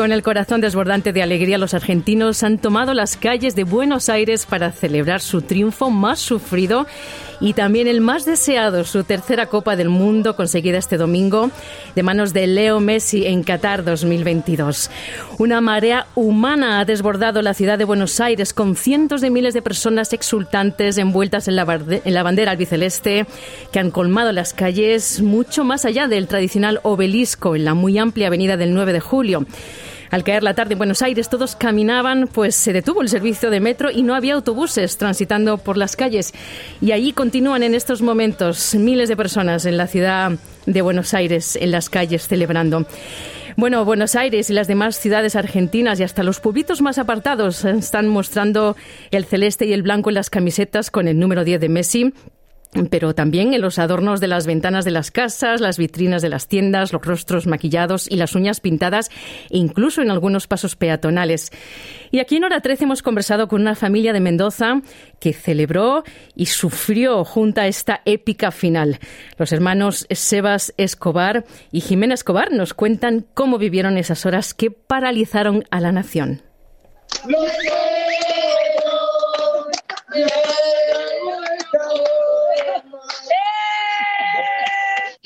Con el corazón desbordante de alegría, los argentinos han tomado las calles de Buenos Aires para celebrar su triunfo más sufrido y también el más deseado, su tercera Copa del Mundo conseguida este domingo de manos de Leo Messi en Qatar 2022. Una marea humana ha desbordado la ciudad de Buenos Aires con cientos de miles de personas exultantes envueltas en la, bandera albiceleste que han colmado las calles mucho más allá del tradicional obelisco en la muy amplia avenida del 9 de julio. Al caer la tarde en Buenos Aires todos caminaban, pues se detuvo el servicio de metro y no había autobuses transitando por las calles. Y allí continúan en estos momentos miles de personas en la ciudad de Buenos Aires, en las calles, celebrando. Bueno, Buenos Aires y las demás ciudades argentinas y hasta los pueblitos más apartados están mostrando el celeste y el blanco en las camisetas con el número 10 de Messi pero también en los adornos de las ventanas de las casas, las vitrinas de las tiendas, los rostros maquillados y las uñas pintadas, e incluso en algunos pasos peatonales. Y aquí en Hora 13 hemos conversado con una familia de Mendoza que celebró y sufrió junto a esta épica final. Los hermanos Sebas Escobar y Jimena Escobar nos cuentan cómo vivieron esas horas que paralizaron a la nación.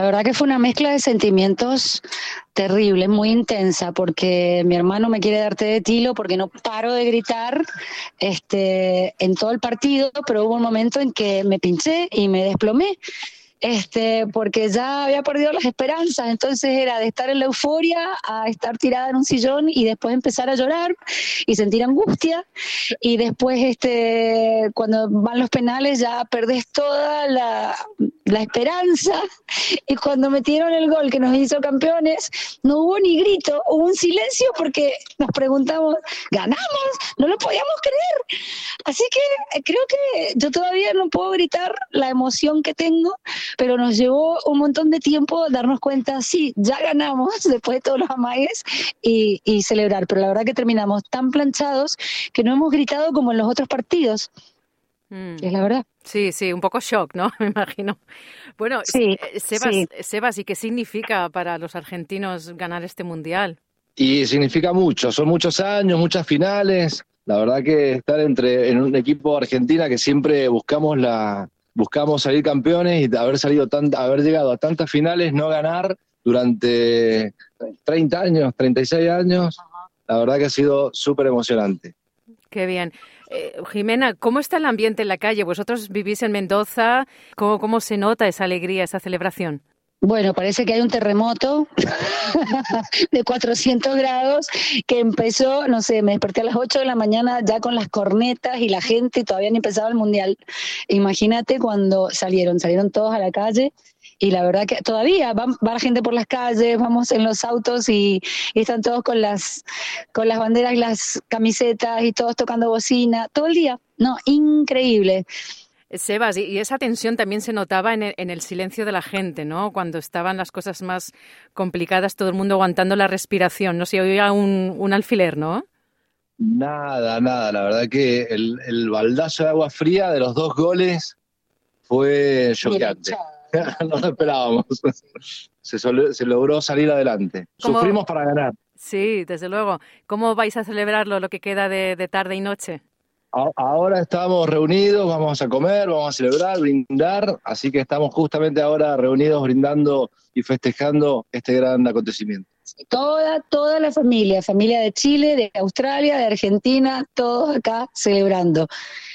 La verdad que fue una mezcla de sentimientos terrible, muy intensa, porque mi hermano me quiere darte de tilo porque no paro de gritar este, en todo el partido, pero hubo un momento en que me pinché y me desplomé este, porque ya había perdido las esperanzas, entonces era de estar en la euforia a estar tirada en un sillón y después empezar a llorar y sentir angustia. Y después este, cuando van los penales ya perdés toda la, la esperanza y cuando metieron el gol que nos hizo campeones no hubo ni grito, hubo un silencio porque nos preguntamos, ganamos, no lo podíamos creer. Así que eh, creo que yo todavía no puedo gritar la emoción que tengo pero nos llevó un montón de tiempo darnos cuenta, sí, ya ganamos después de todos los amagues y, celebrar, pero la verdad que terminamos tan planchados que no hemos gritado como en los otros partidos. Mm. Es la verdad. Sí, sí, un poco shock, ¿no? Me imagino. Bueno, sí, eh, Sebas, Sebas, ¿y qué significa para los argentinos ganar este mundial? Y significa mucho, son muchos años, muchas finales. La verdad que estar entre en un equipo argentina que siempre buscamos la, buscamos salir campeones y haber salido tan, haber llegado a tantas finales, no ganar durante 30 años, 36 años, la verdad que ha sido súper emocionante. Qué bien. Eh, Jimena, ¿cómo está el ambiente en la calle? Vosotros vivís en Mendoza, ¿cómo, cómo se nota esa alegría, esa celebración? Bueno, parece que hay un terremoto de 400 grados que empezó, no sé, me desperté a las 8 de la mañana ya con las cornetas y la gente, todavía ni empezaba el mundial. Imagínate cuando salieron, salieron todos a la calle y la verdad que todavía va, la gente por las calles, vamos en los autos y, y, están todos con las, con las banderas y las camisetas y todos tocando bocina, todo el día. No, increíble. Sebas, y esa tensión también se notaba en el, silencio de la gente, ¿no? Cuando estaban las cosas más complicadas, todo el mundo aguantando la respiración. No se oía un, un alfiler, ¿no? Nada, nada. La verdad que el, el baldazo de agua fría de los dos goles fue choqueante. no lo esperábamos. Se, se, logró salir adelante. Sufrimos para ganar. Sí, desde luego. ¿Cómo vais a celebrarlo lo que queda de tarde y noche? Ahora estamos reunidos, vamos a comer, vamos a celebrar, brindar, así que estamos justamente ahora reunidos brindando y festejando este gran acontecimiento. Toda, toda la familia, familia de Chile, de Australia, de Argentina, todos acá celebrando.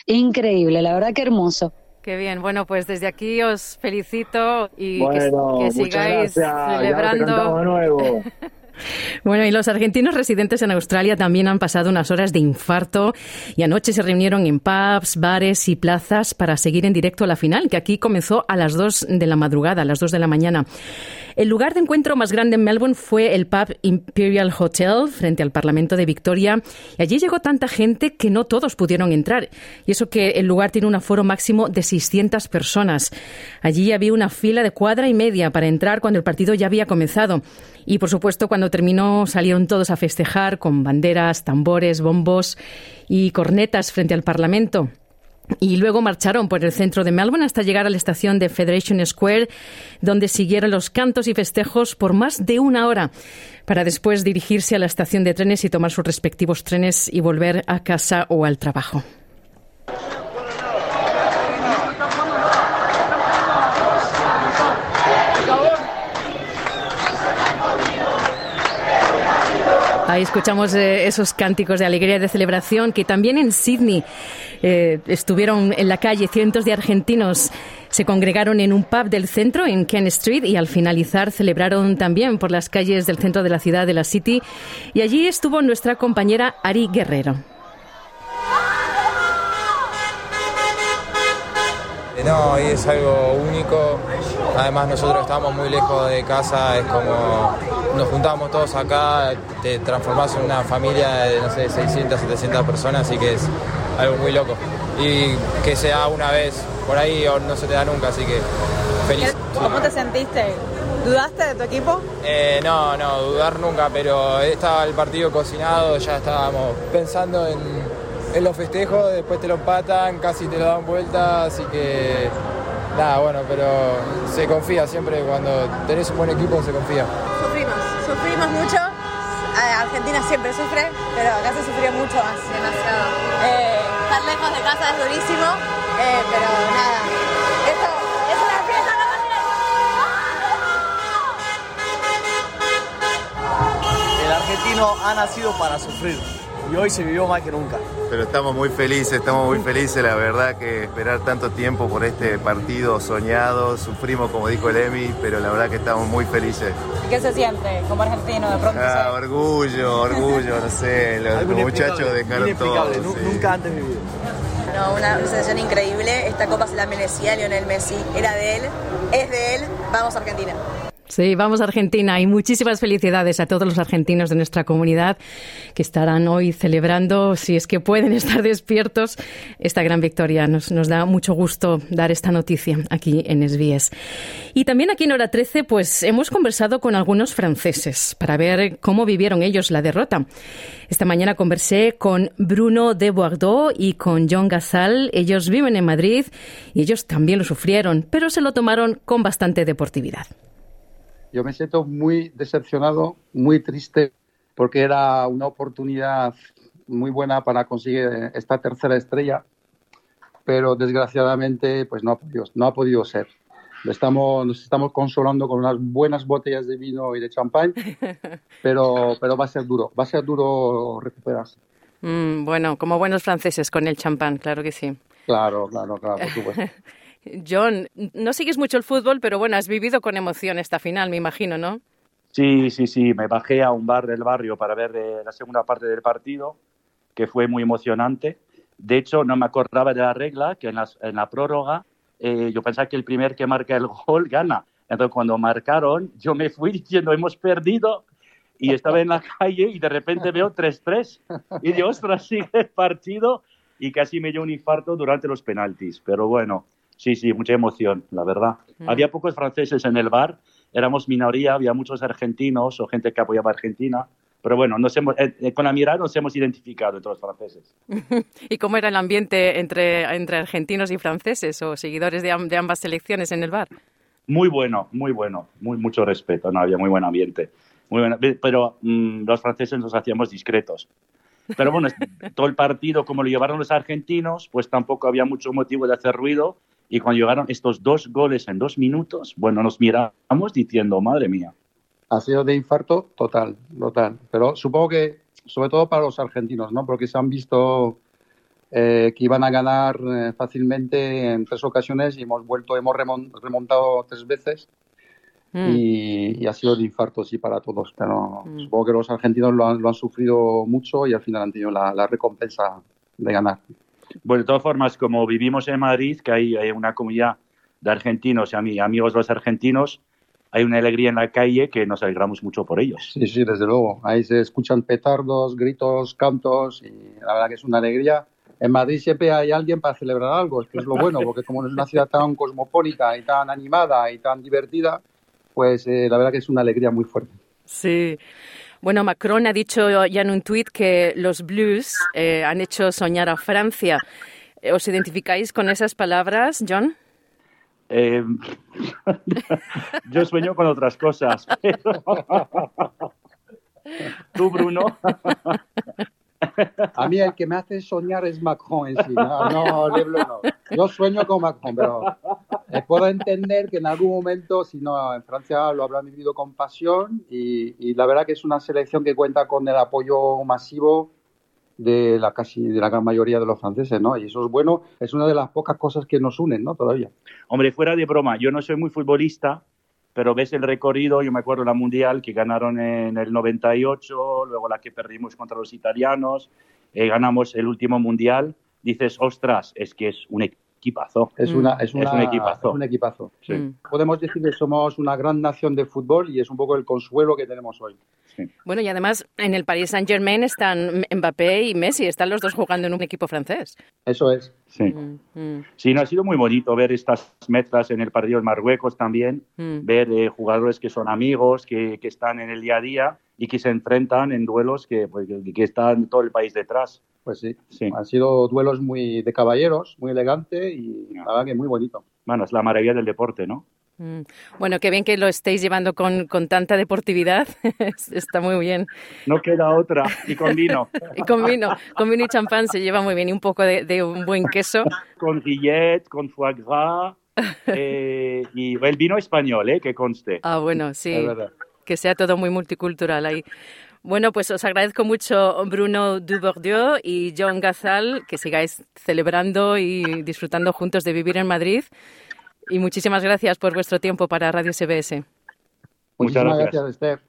Increíble, la verdad que hermoso. Qué bien, bueno, pues desde aquí os felicito y que, sigáis celebrando. de nuevo. Bueno, y los argentinos residentes en Australia también han pasado unas horas de infarto y anoche se reunieron en pubs, bares y plazas para seguir en directo a la final, que aquí comenzó a las 2 de la madrugada, a las 2 de la mañana. El lugar de encuentro más grande en Melbourne fue el pub Imperial Hotel, frente al Parlamento de Victoria. Y allí llegó tanta gente que no todos pudieron entrar. Y eso que el lugar tiene un aforo máximo de 600 personas. Allí había una fila de cuadra y media para entrar cuando el partido ya había comenzado. Y por supuesto, cuando cuando terminó salieron todos a festejar con banderas, tambores, bombos y cornetas frente al Parlamento. Y luego marcharon por el centro de Melbourne hasta llegar a la estación de Federation Square, donde siguieron los cantos y festejos por más de una hora, para después dirigirse a la estación de trenes y tomar sus respectivos trenes y volver a casa o al trabajo. Ahí escuchamos eh, esos cánticos de alegría y de celebración que también en Sydney eh, estuvieron en la calle cientos de argentinos. Se congregaron en un pub del centro, en Ken Street, y al finalizar celebraron también por las calles del centro de la ciudad de la City. Y allí estuvo nuestra compañera Ari Guerrero. No, es algo único. Además nosotros estamos muy lejos de casa, es como nos juntamos todos acá, te transformás en una familia de, no sé, 600, 700 personas, así que es algo muy loco. Y que sea una vez por ahí o no se te da nunca, así que feliz. ¿Cómo te sentiste? ¿Dudaste de tu equipo? Eh, no, no, dudar nunca, pero estaba el partido cocinado, ya estábamos pensando en, en los festejos, después te lo empatan, casi te lo dan vuelta, así que nada, bueno, pero se confía siempre, cuando tenés un buen equipo se confía. Sufrimos, sufrimos mucho. Eh, Argentina siempre sufre, pero acá se sufrió mucho más. Demasiado. Eh, estar lejos de casa es durísimo, eh, pero nada. Esto es una fiesta, El argentino ha nacido para sufrir y hoy se vivió más que nunca. Pero estamos muy felices, estamos muy felices, la verdad que esperar tanto tiempo por este partido soñado, sufrimos como dijo el Emi, pero la verdad que estamos muy felices. ¿Y qué se siente como argentino de pronto? Ah, orgullo, orgullo, no sé, los, los muchachos dejaron todo. sí. Nunca antes vivido. No, una sensación increíble. Esta copa se la merecía Lionel Messi. Era de él, es de él. Vamos Argentina. Sí, vamos a Argentina y muchísimas felicidades a todos los argentinos de nuestra comunidad que estarán hoy celebrando, si es que pueden estar despiertos, esta gran victoria. Nos, nos da mucho gusto dar esta noticia aquí en SBS. Y también aquí en Hora 13, pues hemos conversado con algunos franceses para ver cómo vivieron ellos la derrota. Esta mañana conversé con Bruno de Bordeaux y con John Gazal. Ellos viven en Madrid y ellos también lo sufrieron, pero se lo tomaron con bastante deportividad. Yo me siento muy decepcionado, muy triste, porque era una oportunidad muy buena para conseguir esta tercera estrella, pero desgraciadamente pues no ha podido, no ha podido ser. Estamos, nos estamos consolando con unas buenas botellas de vino y de champán, pero, pero va a ser duro, va a ser duro recuperarse. Mm, bueno, como buenos franceses con el champán, claro que sí. Claro, claro, claro, por supuesto. John, no sigues mucho el fútbol, pero bueno, has vivido con emoción esta final, me imagino, ¿no? Sí, sí, sí, me bajé a un bar del barrio para ver eh, la segunda parte del partido, que fue muy emocionante. De hecho, no me acordaba de la regla, que en, la prórroga eh, yo pensaba que el primer que marca el gol gana. Entonces, cuando marcaron, yo me fui diciendo, hemos perdido, y estaba en la calle y de repente veo 3-3. Y yo, ostras, sigue el partido, y casi me dio un infarto durante los penaltis. Pero bueno, sí, sí, mucha emoción, la verdad. Mm. Había pocos franceses en el bar, éramos minoría, había muchos argentinos o gente que apoyaba a Argentina. Pero bueno, nos hemos, eh, eh, con la mirada nos hemos identificado entre los franceses. ¿Y cómo era el ambiente entre, entre argentinos y franceses o seguidores de, de ambas selecciones en el bar? Muy bueno, muy bueno, muy, mucho respeto, no había muy buen ambiente. Muy bueno, pero mm, los franceses nos hacíamos discretos. Pero bueno, todo el partido, como lo llevaron los argentinos, pues tampoco había mucho motivo de hacer ruido. Y cuando llegaron estos dos goles en dos minutos, bueno, nos miramos diciendo, madre mía. Ha sido de infarto total, total. Pero supongo que, sobre todo para los argentinos, ¿no? Porque se han visto eh, que iban a ganar eh, fácilmente en tres ocasiones y hemos vuelto, hemos remon- remontado tres veces Mm. y, y ha sido de infarto, sí, para todos. Pero Mm. supongo que los argentinos lo han, lo han sufrido mucho y al final han tenido la, la recompensa de ganar. Bueno, de todas formas, como vivimos en Madrid, que hay, hay una comunidad de argentinos y ami- amigos de los argentinos, hay una alegría en la calle que nos alegramos mucho por ellos. Sí, sí, desde luego. Ahí se escuchan petardos, gritos, cantos y la verdad que es una alegría. En Madrid siempre hay alguien para celebrar algo, es que es lo bueno, porque como es una ciudad tan cosmopolita y tan animada y tan divertida, pues eh, la verdad que es una alegría muy fuerte. Sí. Bueno, Macron ha dicho ya en un tuit que los blues eh, han hecho soñar a Francia. ¿Os identificáis con esas palabras, John? Eh, yo sueño con otras cosas. ¿Tú, Bruno? A mí el que me hace soñar es Macron en sí. No, no, no. Yo sueño con Macron, pero eh, puedo entender que en algún momento, si no, en Francia lo habrán vivido con pasión y, la verdad que es una selección que cuenta con el apoyo masivo de la casi de la gran mayoría de los franceses, ¿no? Y eso es bueno, es una de las pocas cosas que nos unen, ¿no? Todavía. Hombre, fuera de broma, yo no soy muy futbolista, pero ves el recorrido, yo me acuerdo la Mundial que ganaron en el 98, luego la que perdimos contra los italianos, eh, ganamos el último Mundial, dices, ostras, es que es un equipazo. Es, una, es, un equipazo. un equipazo. Mm. Podemos decir que somos una gran nación de fútbol y es un poco el consuelo que tenemos hoy. Bueno, y además en el Paris Saint-Germain están Mbappé y Messi, están los dos jugando en un equipo francés. Eso es. Sí. Mm, mm. Sí, no ha sido muy bonito ver estas mezclas en el partido de Marruecos también, ver eh, jugadores que son amigos, que, que, están en el día a día y que se enfrentan en duelos que, pues, que están todo el país detrás. Pues sí, sí, han sido duelos muy de caballeros, muy elegante y la verdad que muy bonito. Bueno, es la maravilla del deporte, ¿no? Mm. Bueno, qué bien que lo estéis llevando con, con tanta deportividad. Está muy bien. No queda otra. Y con vino. y con vino. Con vino y champán se lleva muy bien. Y un poco de, un buen queso. Con guillet, con foie gras. Eh, y el vino español, ¿eh? Que conste. Ah, bueno, sí. Que sea todo muy multicultural ahí. Bueno, pues os agradezco mucho Bruno Dubourdieu y John Gazal que sigáis celebrando y disfrutando juntos de vivir en Madrid. Y muchísimas gracias por vuestro tiempo para Radio CBS. Muchas gracias, Esther.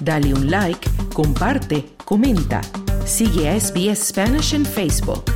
Dale un like, comparte, comenta. Sigue a SBS Spanish en Facebook.